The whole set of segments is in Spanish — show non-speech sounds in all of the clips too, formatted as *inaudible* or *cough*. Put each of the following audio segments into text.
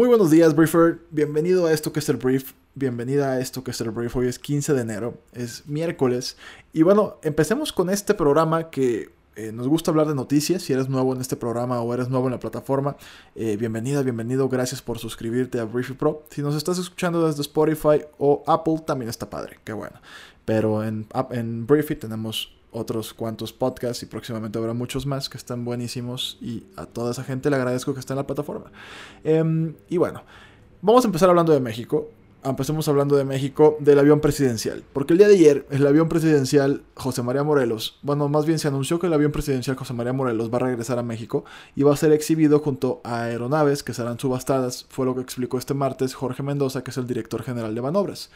Muy buenos días, Briefer. Bienvenido a esto que es el Brief. Bienvenida a esto que es el Brief. Hoy es 15 de enero, es miércoles. Y bueno, empecemos con este programa que eh, nos gusta hablar de noticias. Si eres nuevo en este programa o eres nuevo en la plataforma, eh, bienvenida, bienvenido. Gracias por suscribirte a Briefy Pro. Si nos estás escuchando desde Spotify o Apple, también está padre. Qué bueno. Pero en, en Briefy tenemos otros cuantos podcasts y próximamente habrá muchos más que están buenísimos y a toda esa gente le agradezco que esté en la plataforma. Em, y bueno, vamos a empezar hablando de México. Empecemos hablando de México, del avión presidencial. Porque el día de ayer, el avión presidencial José María Morelos, bueno, más bien se anunció que el avión presidencial José María Morelos va a regresar a México y va a ser exhibido junto a aeronaves que serán subastadas. Fue lo que explicó este martes Jorge Mendoza, que es el director general de Manobras.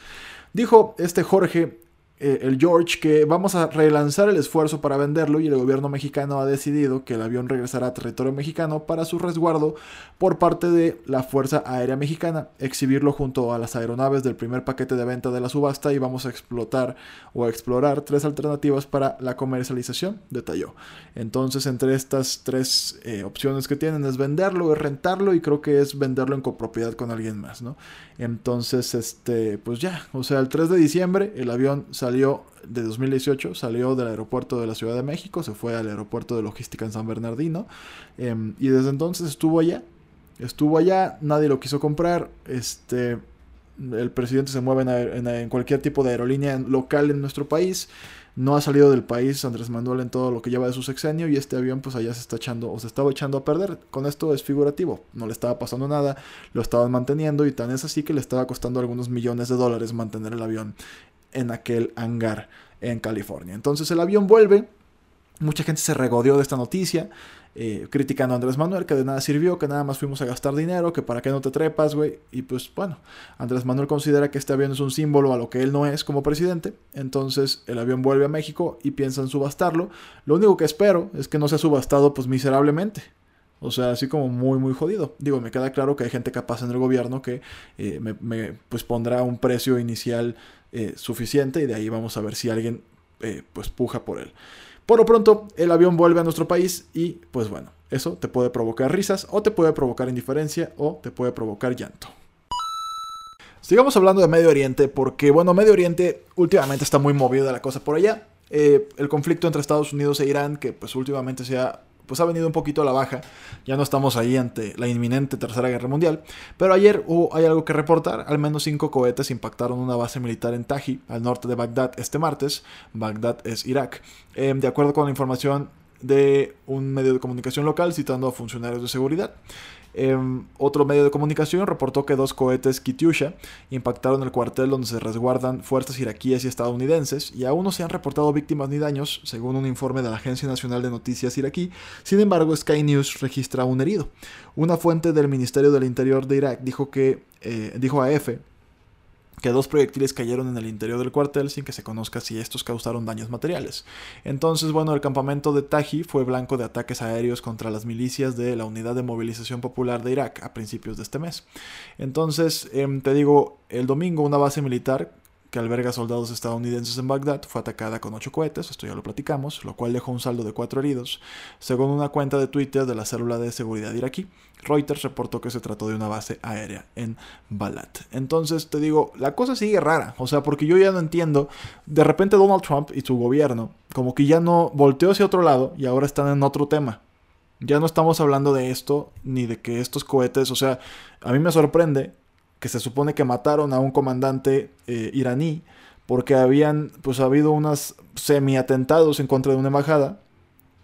Dijo este Jorge eh, el George que vamos a relanzar el esfuerzo para venderlo y el gobierno mexicano ha decidido que el avión regresará a territorio mexicano para su resguardo por parte de la Fuerza Aérea Mexicana, exhibirlo junto a las aeronaves del primer paquete de venta de la subasta y vamos a explotar o a explorar tres alternativas para la comercialización, detalló. Entonces entre estas tres eh, opciones que tienen es venderlo, es rentarlo y creo que es venderlo en copropiedad con alguien más, ¿no? Entonces, este, pues ya, o sea, el 3 de diciembre el avión salió de 2018, salió del aeropuerto de la Ciudad de México, se fue al aeropuerto de logística en San Bernardino em, y desde entonces estuvo allá. Estuvo allá, nadie lo quiso comprar, este, el presidente se mueve en, cualquier tipo de aerolínea local en nuestro país. No ha salido del país Andrés Manuel en todo lo que lleva de su sexenio y este avión pues allá se está echando o se estaba echando a perder. Con esto es figurativo, no le estaba pasando nada, lo estaban manteniendo y tan es así que le estaba costando algunos millones de dólares mantener el avión en aquel hangar en California. Entonces el avión vuelve, mucha gente se regodeó de esta noticia, eh, criticando a Andrés Manuel, que de nada sirvió, que nada más fuimos a gastar dinero, que para qué no te trepas, güey. Y pues bueno, Andrés Manuel considera que este avión es un símbolo a lo que él no es como presidente. Entonces el avión vuelve a México y piensan subastarlo. Lo único que espero es que no sea subastado pues miserablemente. O sea, así como muy, muy jodido. Digo, me queda claro que hay gente capaz en el gobierno que eh, me, pues pondrá un precio inicial eh, suficiente y de ahí vamos a ver si alguien pues puja por él. Por lo pronto, el avión vuelve a nuestro país y pues bueno, eso te puede provocar risas o te puede provocar indiferencia o te puede provocar llanto. Sigamos hablando de Medio Oriente porque bueno, Medio Oriente últimamente está muy movido la cosa por allá. Eh, el conflicto entre Estados Unidos e Irán, que pues últimamente se ha pues ha venido un poquito a la baja. Ya no estamos ahí ante la inminente Tercera Guerra Mundial. Pero ayer hubo, hay algo que reportar. Al menos cinco cohetes impactaron una base militar en Taji, al norte de Bagdad, este martes. Bagdad es Irak. Em, de acuerdo con la información de un medio de comunicación local citando a funcionarios de seguridad. Em, otro medio de comunicación reportó que dos cohetes Kityusha impactaron el cuartel donde se resguardan fuerzas iraquíes y estadounidenses y aún no se han reportado víctimas ni daños, según un informe de la Agencia Nacional de Noticias iraquí. Sin embargo, Sky News registra un herido. Una fuente del Ministerio del Interior de Irak dijo que eh, dijo a EFE que dos proyectiles cayeron en el interior del cuartel sin que se conozca si estos causaron daños materiales. Entonces, bueno, el campamento de Taji fue blanco de ataques aéreos contra las milicias de la Unidad de Movilización Popular de Irak a principios de este mes. Entonces, em, te digo, el domingo una base militar que alberga soldados estadounidenses en Bagdad, fue atacada con ocho cohetes, esto ya lo platicamos, lo cual dejó un saldo de cuatro heridos, según una cuenta de Twitter de la célula de seguridad iraquí. Reuters reportó que se trató de una base aérea en Balat. Entonces te digo, la cosa sigue rara, o sea, porque yo ya no entiendo, de repente Donald Trump y su gobierno como que ya no volteó hacia otro lado y ahora están en otro tema. Ya no estamos hablando de esto, ni de que estos cohetes, o sea, a mí me sorprende que se supone que mataron a un comandante eh, iraní porque habían pues habido unos semi-atentados en contra de una embajada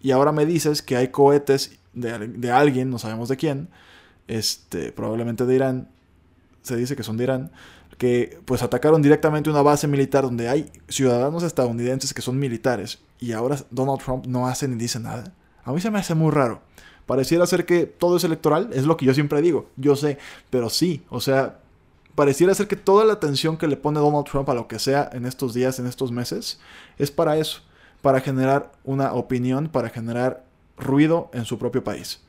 y ahora me dices que hay cohetes de, de, alguien, no sabemos de quién, este, probablemente de Irán, se dice que son de Irán, que pues atacaron directamente una base militar donde hay ciudadanos estadounidenses que son militares y ahora Donald Trump no hace ni dice nada. A mí se me hace muy raro. Pareciera ser que todo es electoral, es lo que yo siempre digo, yo sé, pero sí, o sea, pareciera ser que toda la atención que le pone Donald Trump a lo que sea en estos días, en estos meses, es para eso, para generar una opinión, para generar ruido en su propio país.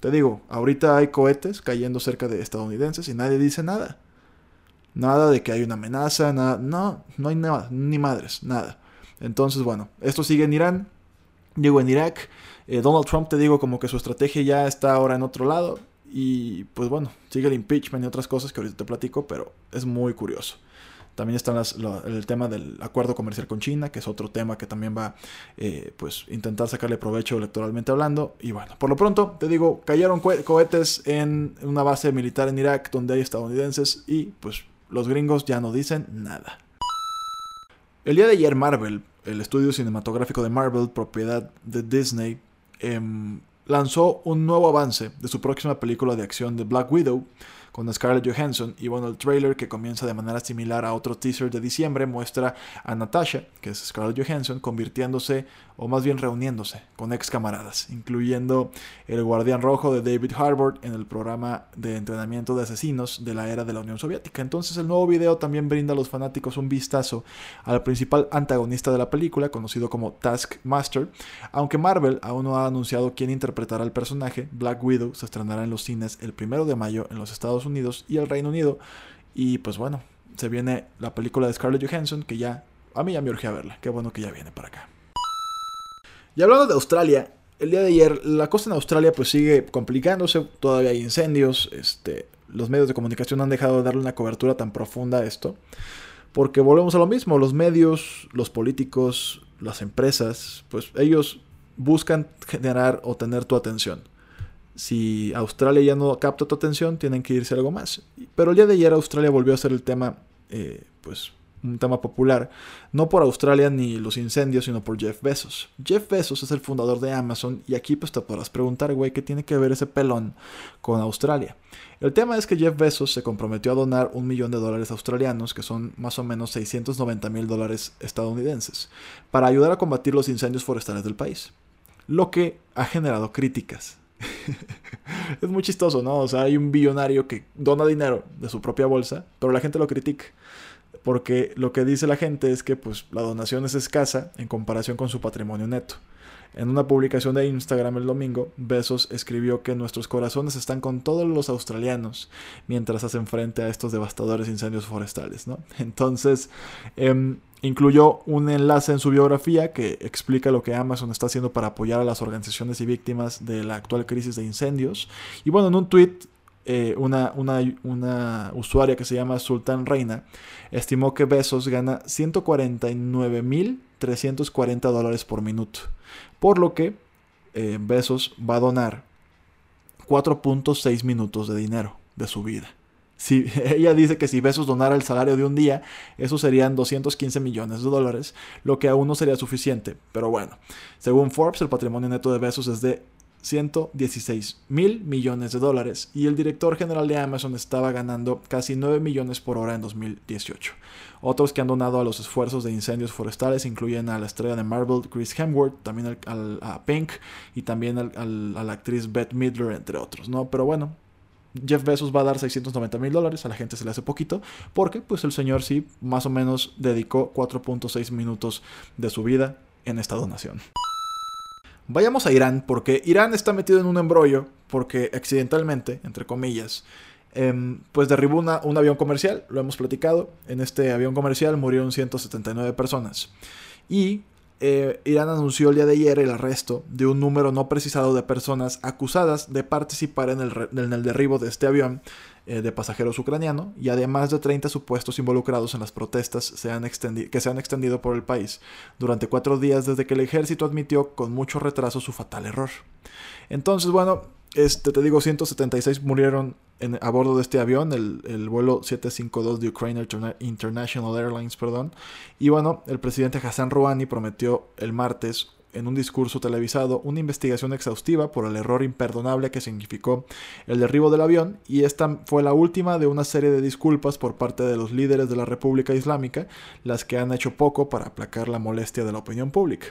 Te digo, ahorita hay cohetes cayendo cerca de estadounidenses y nadie dice nada. Nada de que hay una amenaza, nada, no, no hay nada, ni madres, nada. Entonces, bueno, esto sigue en Irán, digo en Irak. Eh, Donald Trump, te digo, como que su estrategia ya está ahora en otro lado. Y pues bueno, sigue el impeachment y otras cosas que ahorita te platico, pero es muy curioso. También está el tema del acuerdo comercial con China, que es otro tema que también va eh, pues intentar sacarle provecho electoralmente hablando. Y bueno, por lo pronto, te digo, cayeron cohetes en una base militar en Irak donde hay estadounidenses y pues los gringos ya no dicen nada. El día de ayer Marvel, el estudio cinematográfico de Marvel, propiedad de Disney, em, lanzó un nuevo avance de su próxima película de acción de Black Widow, con Scarlett Johansson. Y bueno, el trailer que comienza de manera similar a otro teaser de diciembre muestra a Natasha, que es Scarlett Johansson, convirtiéndose, o más bien reuniéndose con ex camaradas, incluyendo el guardián rojo de David Harbour en el programa de entrenamiento de asesinos de la era de la Unión Soviética. Entonces el nuevo video también brinda a los fanáticos un vistazo al principal antagonista de la película, conocido como Taskmaster, aunque Marvel aún no ha anunciado quién interpretará el personaje, Black Widow se estrenará en los cines el primero de mayo en los Estados Unidos y el Reino Unido. Y pues bueno, se viene la película de Scarlett Johansson, que ya, a mí ya me urge a verla. Qué bueno que ya viene para acá. Y hablando de Australia, el día de ayer la costa en Australia pues sigue complicándose, todavía hay incendios, este, los medios de comunicación han dejado de darle una cobertura tan profunda a esto, porque volvemos a lo mismo, los medios, los políticos, las empresas, pues ellos buscan generar o tener tu atención si Australia ya no capta tu atención, tienen que irse algo más. Pero el día de ayer Australia volvió a ser el tema, eh, pues, un tema popular, no por Australia ni los incendios, sino por Jeff Bezos. Jeff Bezos es el fundador de Amazon y aquí pues te podrás preguntar, güey, ¿qué tiene que ver ese pelón con Australia? El tema es que Jeff Bezos se comprometió a donar un millón de dólares australianos, que son más o menos 690 mil dólares estadounidenses, para ayudar a combatir los incendios forestales del país, lo que ha generado críticas *laughs* es muy chistoso, ¿no? O sea, hay un billonario que dona dinero de su propia bolsa, pero la gente lo critica. Porque lo que dice la gente es que pues, la donación es escasa en comparación con su patrimonio neto. En una publicación de Instagram el domingo, Besos escribió que nuestros corazones están con todos los australianos mientras hacen frente a estos devastadores incendios forestales, ¿no? *laughs* Entonces, eh, Incluyó un enlace en su biografía que explica lo que Amazon está haciendo para apoyar a las organizaciones y víctimas de la actual crisis de incendios. Y bueno, en un tweet, eh, una, usuaria que se llama Sultan Reina estimó que Besos gana 149.340 dólares por minuto. Por lo que eh, Besos va a donar 4.6 minutos de dinero de su vida. Si, *laughs* ella dice que si Besos donara el salario de un día, eso serían 215 millones de dólares, lo que aún no sería suficiente. Pero bueno, según Forbes, el patrimonio neto de Besos es de 116 mil millones de dólares y el director general de Amazon estaba ganando casi 9 millones por hora en 2018. Otros que han donado a los esfuerzos de incendios forestales incluyen a la estrella de Marvel Chris Hemsworth, también a Pink y también a la actriz Beth Midler, entre otros, ¿no? Pero bueno, Jeff Bezos va a dar 690 mil dólares, a la gente se le hace poquito, porque pues el señor sí más o menos dedicó 4.6 minutos de su vida en esta donación. Vayamos a Irán, porque Irán está metido en un embrollo, porque accidentalmente, entre comillas, em, pues derribó un avión comercial, lo hemos platicado, en este avión comercial murieron 179 personas. Y eh, Irán anunció el día de ayer el arresto de un número no precisado de personas acusadas de participar en el, derribo de este avión eh, de pasajeros ucraniano y además de 30 supuestos involucrados en las protestas se han que se han extendido por el país durante cuatro días desde que el ejército admitió con mucho retraso su fatal error. Entonces, bueno, este, te digo, 176 murieron a bordo de este avión, el, el, vuelo 752 de Ukraine International Airlines, perdón. Y bueno, el presidente Hassan Rouhani prometió el martes en un discurso televisado una investigación exhaustiva por el error imperdonable que significó el derribo del avión y esta fue la última de una serie de disculpas por parte de los líderes de la República Islámica, las que han hecho poco para aplacar la molestia de la opinión pública.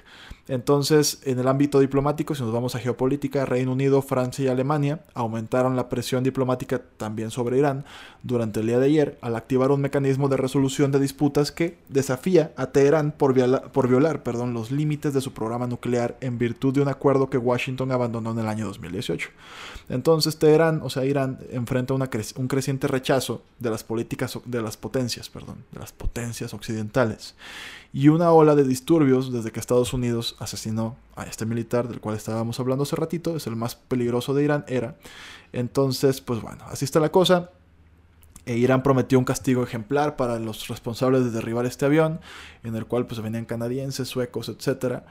Entonces, en el ámbito diplomático, si nos vamos a geopolítica, Reino Unido, Francia y Alemania aumentaron la presión diplomática también sobre Irán durante el día de ayer al activar un mecanismo de resolución de disputas que desafía a Teherán por, por violar perdón, los límites de su programa nuclear en virtud de un acuerdo que Washington abandonó en el año 2018. Entonces Teherán, o sea Irán, enfrenta un creciente rechazo de las políticas de las potencias, perdón, de las potencias occidentales y una ola de disturbios desde que Estados Unidos asesinó a este militar del cual estábamos hablando hace ratito, es el más peligroso de Irán, era. Entonces, pues bueno, así está la cosa. E Irán prometió un castigo ejemplar para los responsables de derribar este avión, en el cual pues venían canadienses, suecos, etcétera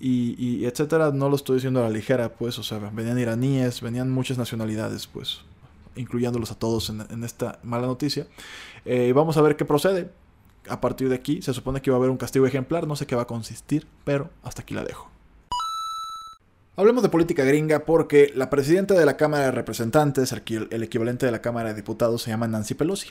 y, etcétera, no lo estoy diciendo a la ligera, pues, o sea, venían iraníes, venían muchas nacionalidades, pues, incluyéndolos a todos en, esta mala noticia. Eh, vamos a ver qué procede. A partir de aquí se supone que va a haber un castigo ejemplar, no sé qué va a consistir, pero hasta aquí la dejo. Hablemos de política gringa porque la presidenta de la Cámara de Representantes, el equivalente de la Cámara de Diputados, se llama Nancy Pelosi.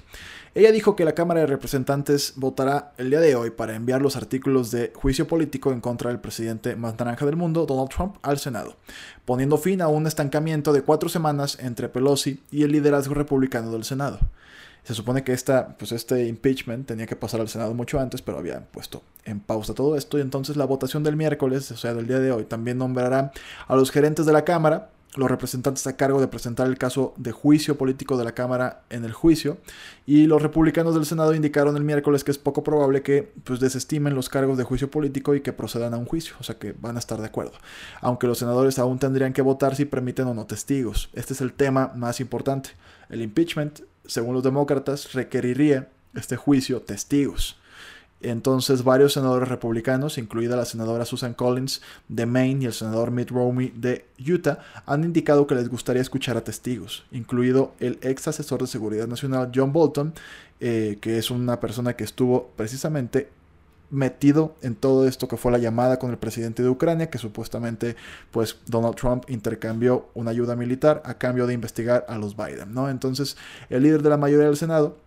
Ella dijo que la Cámara de Representantes votará el día de hoy para enviar los artículos de juicio político en contra del presidente más naranja del mundo, Donald Trump, al Senado, poniendo fin a un estancamiento de cuatro semanas entre Pelosi y el liderazgo republicano del Senado. Se supone que esta, pues este impeachment tenía que pasar al Senado mucho antes, pero habían puesto en pausa todo esto. Y entonces la votación del miércoles, o sea, del día de hoy, también nombrará a los gerentes de la Cámara, los representantes a cargo de presentar el caso de juicio político de la Cámara en el juicio. Y los republicanos del Senado indicaron el miércoles que es poco probable que pues, desestimen los cargos de juicio político y que procedan a un juicio, o sea que van a estar de acuerdo. Aunque los senadores aún tendrían que votar si permiten o no testigos. Este es el tema más importante. El impeachment según los demócratas, requeriría este juicio testigos. Entonces varios senadores republicanos, incluida la senadora Susan Collins de Maine y el senador Mitt Romney de Utah, han indicado que les gustaría escuchar a testigos, incluido el ex asesor de seguridad nacional John Bolton, eh, que es una persona que estuvo precisamente metido en todo esto que fue la llamada con el presidente de Ucrania, que supuestamente pues Donald Trump intercambió una ayuda militar a cambio de investigar a los Biden, ¿no? Entonces, el líder de la mayoría del Senado,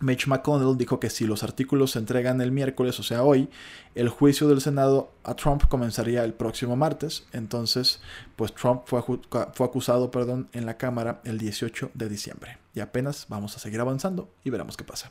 Mitch McConnell dijo que si los artículos se entregan el miércoles, o sea hoy, el juicio del Senado a Trump comenzaría el próximo martes. Entonces, pues Trump fue, fue acusado perdón, en la Cámara el 18 de diciembre. Y apenas vamos a seguir avanzando y veremos qué pasa.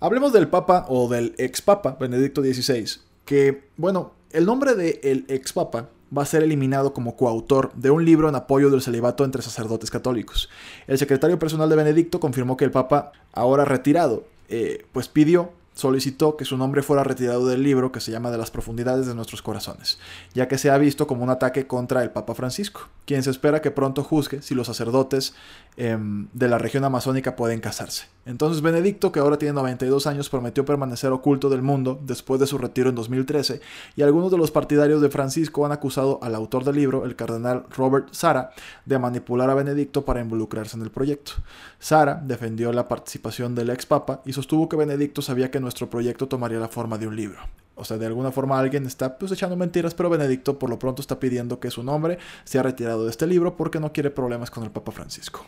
Hablemos del Papa o del ex Papa Benedicto XVI, que, bueno, el nombre del el ex Papa va a ser eliminado como coautor de un libro en apoyo del celibato entre sacerdotes católicos. El secretario personal de Benedicto confirmó que el Papa, ahora retirado, eh, pues pidió solicitó que su nombre fuera retirado del libro que se llama De las profundidades de nuestros corazones, ya que se ha visto como un ataque contra el Papa Francisco, quien se espera que pronto juzgue si los sacerdotes de la región amazónica pueden casarse. Entonces Benedicto, que ahora tiene 92 años, prometió permanecer oculto del mundo después de su retiro en 2013, y algunos de los partidarios de Francisco han acusado al autor del libro, el cardenal Robert Sara, de manipular a Benedicto para involucrarse en el proyecto. Sara defendió la participación del ex papa y sostuvo que Benedicto sabía que nuestro proyecto tomaría la forma de un libro. O sea, de alguna forma alguien está pues echando mentiras, pero Benedicto por lo pronto está pidiendo que su nombre sea retirado de este libro porque no quiere problemas con el Papa Francisco.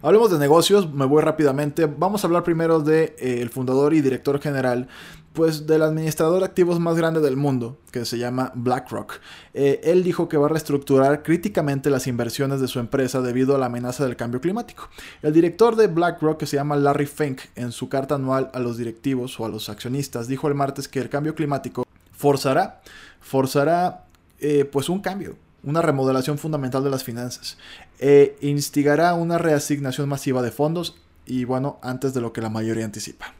Hablemos de negocios, me voy rápidamente. Vamos a hablar primero de eh, el fundador y director general pues del administrador de activos más grande del mundo, que se llama BlackRock. Eh, él dijo que va a reestructurar críticamente las inversiones de su empresa debido a la amenaza del cambio climático. El director de BlackRock, que se llama Larry Fink, en su carta anual a los directivos o a los accionistas, dijo el martes que el cambio climático forzará, forzará eh, pues un cambio, una remodelación fundamental de las finanzas. E instigará una reasignación masiva de fondos y bueno, antes de lo que la mayoría anticipa.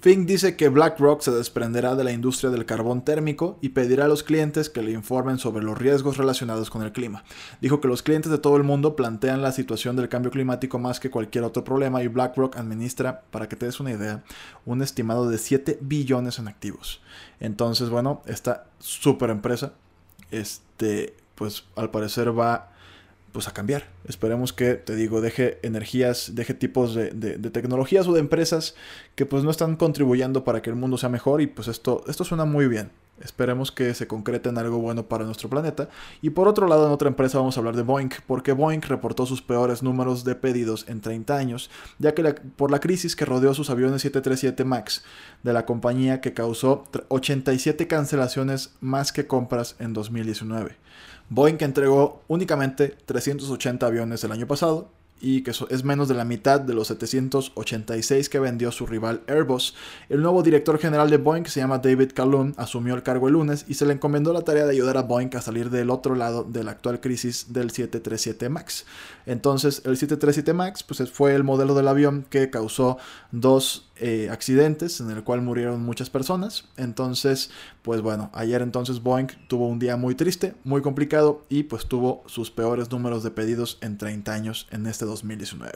Fink dice que BlackRock se desprenderá de la industria del carbón térmico y pedirá a los clientes que le informen sobre los riesgos relacionados con el clima. Dijo que los clientes de todo el mundo plantean la situación del cambio climático más que cualquier otro problema y BlackRock administra, para que te des una idea, un estimado de 7 billones en activos. Entonces, bueno, esta super empresa, este, pues al parecer va pues a cambiar. Esperemos que, te digo, deje energías, deje tipos de, tecnologías o de empresas que pues no están contribuyendo para que el mundo sea mejor y pues esto, esto suena muy bien. Esperemos que se concrete en algo bueno para nuestro planeta. Y por otro lado, en otra empresa vamos a hablar de Boeing, porque Boeing reportó sus peores números de pedidos en 30 años, ya que por la crisis que rodeó sus aviones 737 MAX de la compañía que causó 87 cancelaciones más que compras en 2019. Boeing entregó únicamente 380 aviones el año pasado y que es menos de la mitad de los 786 que vendió su rival Airbus. El nuevo director general de Boeing, que se llama David Calhoun, asumió el cargo el lunes y se le encomendó la tarea de ayudar a Boeing a salir del otro lado de la actual crisis del 737 MAX. Entonces, el 737 MAX pues, fue el modelo del avión que causó dos eh, accidentes en el cual murieron muchas personas. Entonces, pues bueno, ayer entonces Boeing tuvo un día muy triste, muy complicado y pues tuvo sus peores números de pedidos en 30 años en este 2019.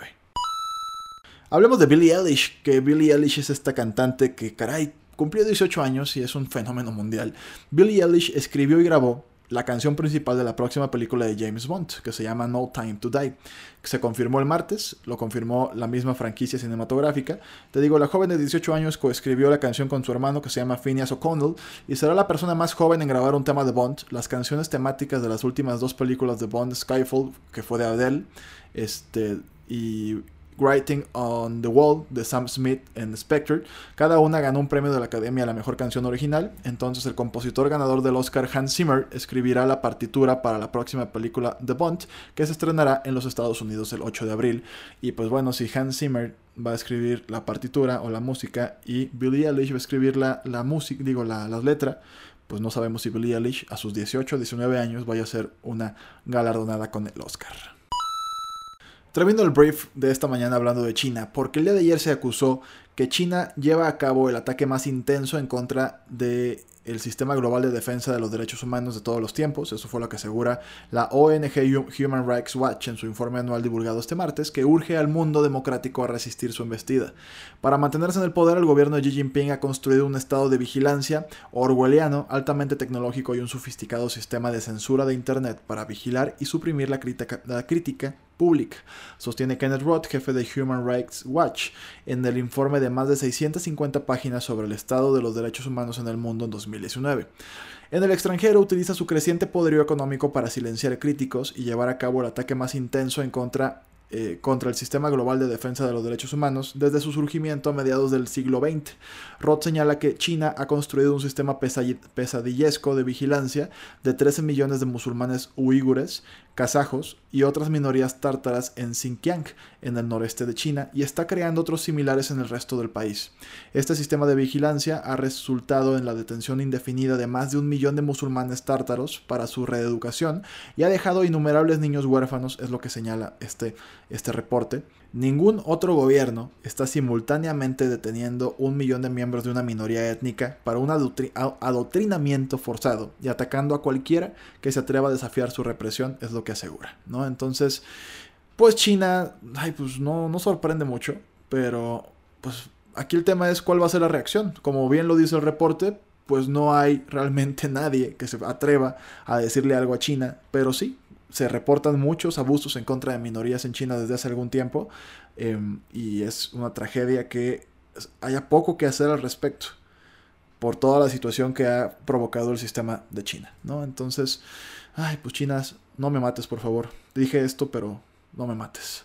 Hablemos de Billie Eilish, que Billie Eilish es esta cantante que, caray, cumplió 18 años y es un fenómeno mundial. Billie Eilish escribió y grabó la canción principal de la próxima película de James Bond, que se llama No Time to Die, que se confirmó el martes, lo confirmó la misma franquicia cinematográfica. Te digo, la joven de 18 años coescribió la canción con su hermano que se llama Phineas O'Connell y será la persona más joven en grabar un tema de Bond. Las canciones temáticas de las últimas dos películas de Bond, Skyfall, que fue de Adele, este, y Writing on the Wall de Sam Smith en Spectre. Cada una ganó un premio de la Academia a la mejor canción original. Entonces el compositor ganador del Oscar Hans Zimmer escribirá la partitura para la próxima película The Bond que se estrenará en los Estados Unidos el 8 de abril. Y pues bueno, si Hans Zimmer va a escribir la partitura o la música y Billie Eilish va a escribir la, música, digo la, letra, pues no sabemos si Billie Eilish a sus 18 o 19 años vaya a ser una galardonada con el Oscar. Termino el brief de esta mañana hablando de China, porque el día de ayer se acusó que China lleva a cabo el ataque más intenso en contra de el sistema global de defensa de los derechos humanos de todos los tiempos. Eso fue lo que asegura la ONG Human Rights Watch en su informe anual divulgado este martes, que urge al mundo democrático a resistir su embestida. Para mantenerse en el poder, el gobierno de Xi Jinping ha construido un estado de vigilancia orwelliano, altamente tecnológico y un sofisticado sistema de censura de Internet para vigilar y suprimir la crítica, la crítica pública, sostiene Kenneth Roth, jefe de Human Rights Watch, en el informe de más de 650 páginas sobre el estado de los derechos humanos en el mundo en 2019. En el extranjero utiliza su creciente poderío económico para silenciar críticos y llevar a cabo el ataque más intenso en contra eh, contra el sistema global de defensa de los derechos humanos desde su surgimiento a mediados del siglo XX. Roth señala que China ha construido un sistema pesadillesco de vigilancia de 13 millones de musulmanes uigures, kazajos y otras minorías tártaras en Xinjiang, en el noreste de China, y está creando otros similares en el resto del país. Este sistema de vigilancia ha resultado en la detención indefinida de más de un millón de musulmanes tártaros para su reeducación y ha dejado innumerables niños huérfanos, es lo que señala este, este reporte. Ningún otro gobierno está simultáneamente deteniendo un millón de miembros de una minoría étnica para un adoctrinamiento forzado y atacando a cualquiera que se atreva a desafiar su represión, es lo que asegura, ¿no? Entonces, pues China, ay, pues no, no sorprende mucho, pero pues aquí el tema es cuál va a ser la reacción. Como bien lo dice el reporte, pues no hay realmente nadie que se atreva a decirle algo a China, pero sí, se reportan muchos abusos en contra de minorías en China desde hace algún tiempo em, y es una tragedia que haya poco que hacer al respecto por toda la situación que ha provocado el sistema de China, ¿no? Entonces, ay, pues chinas, no me mates, por favor. Dije esto, pero no me mates.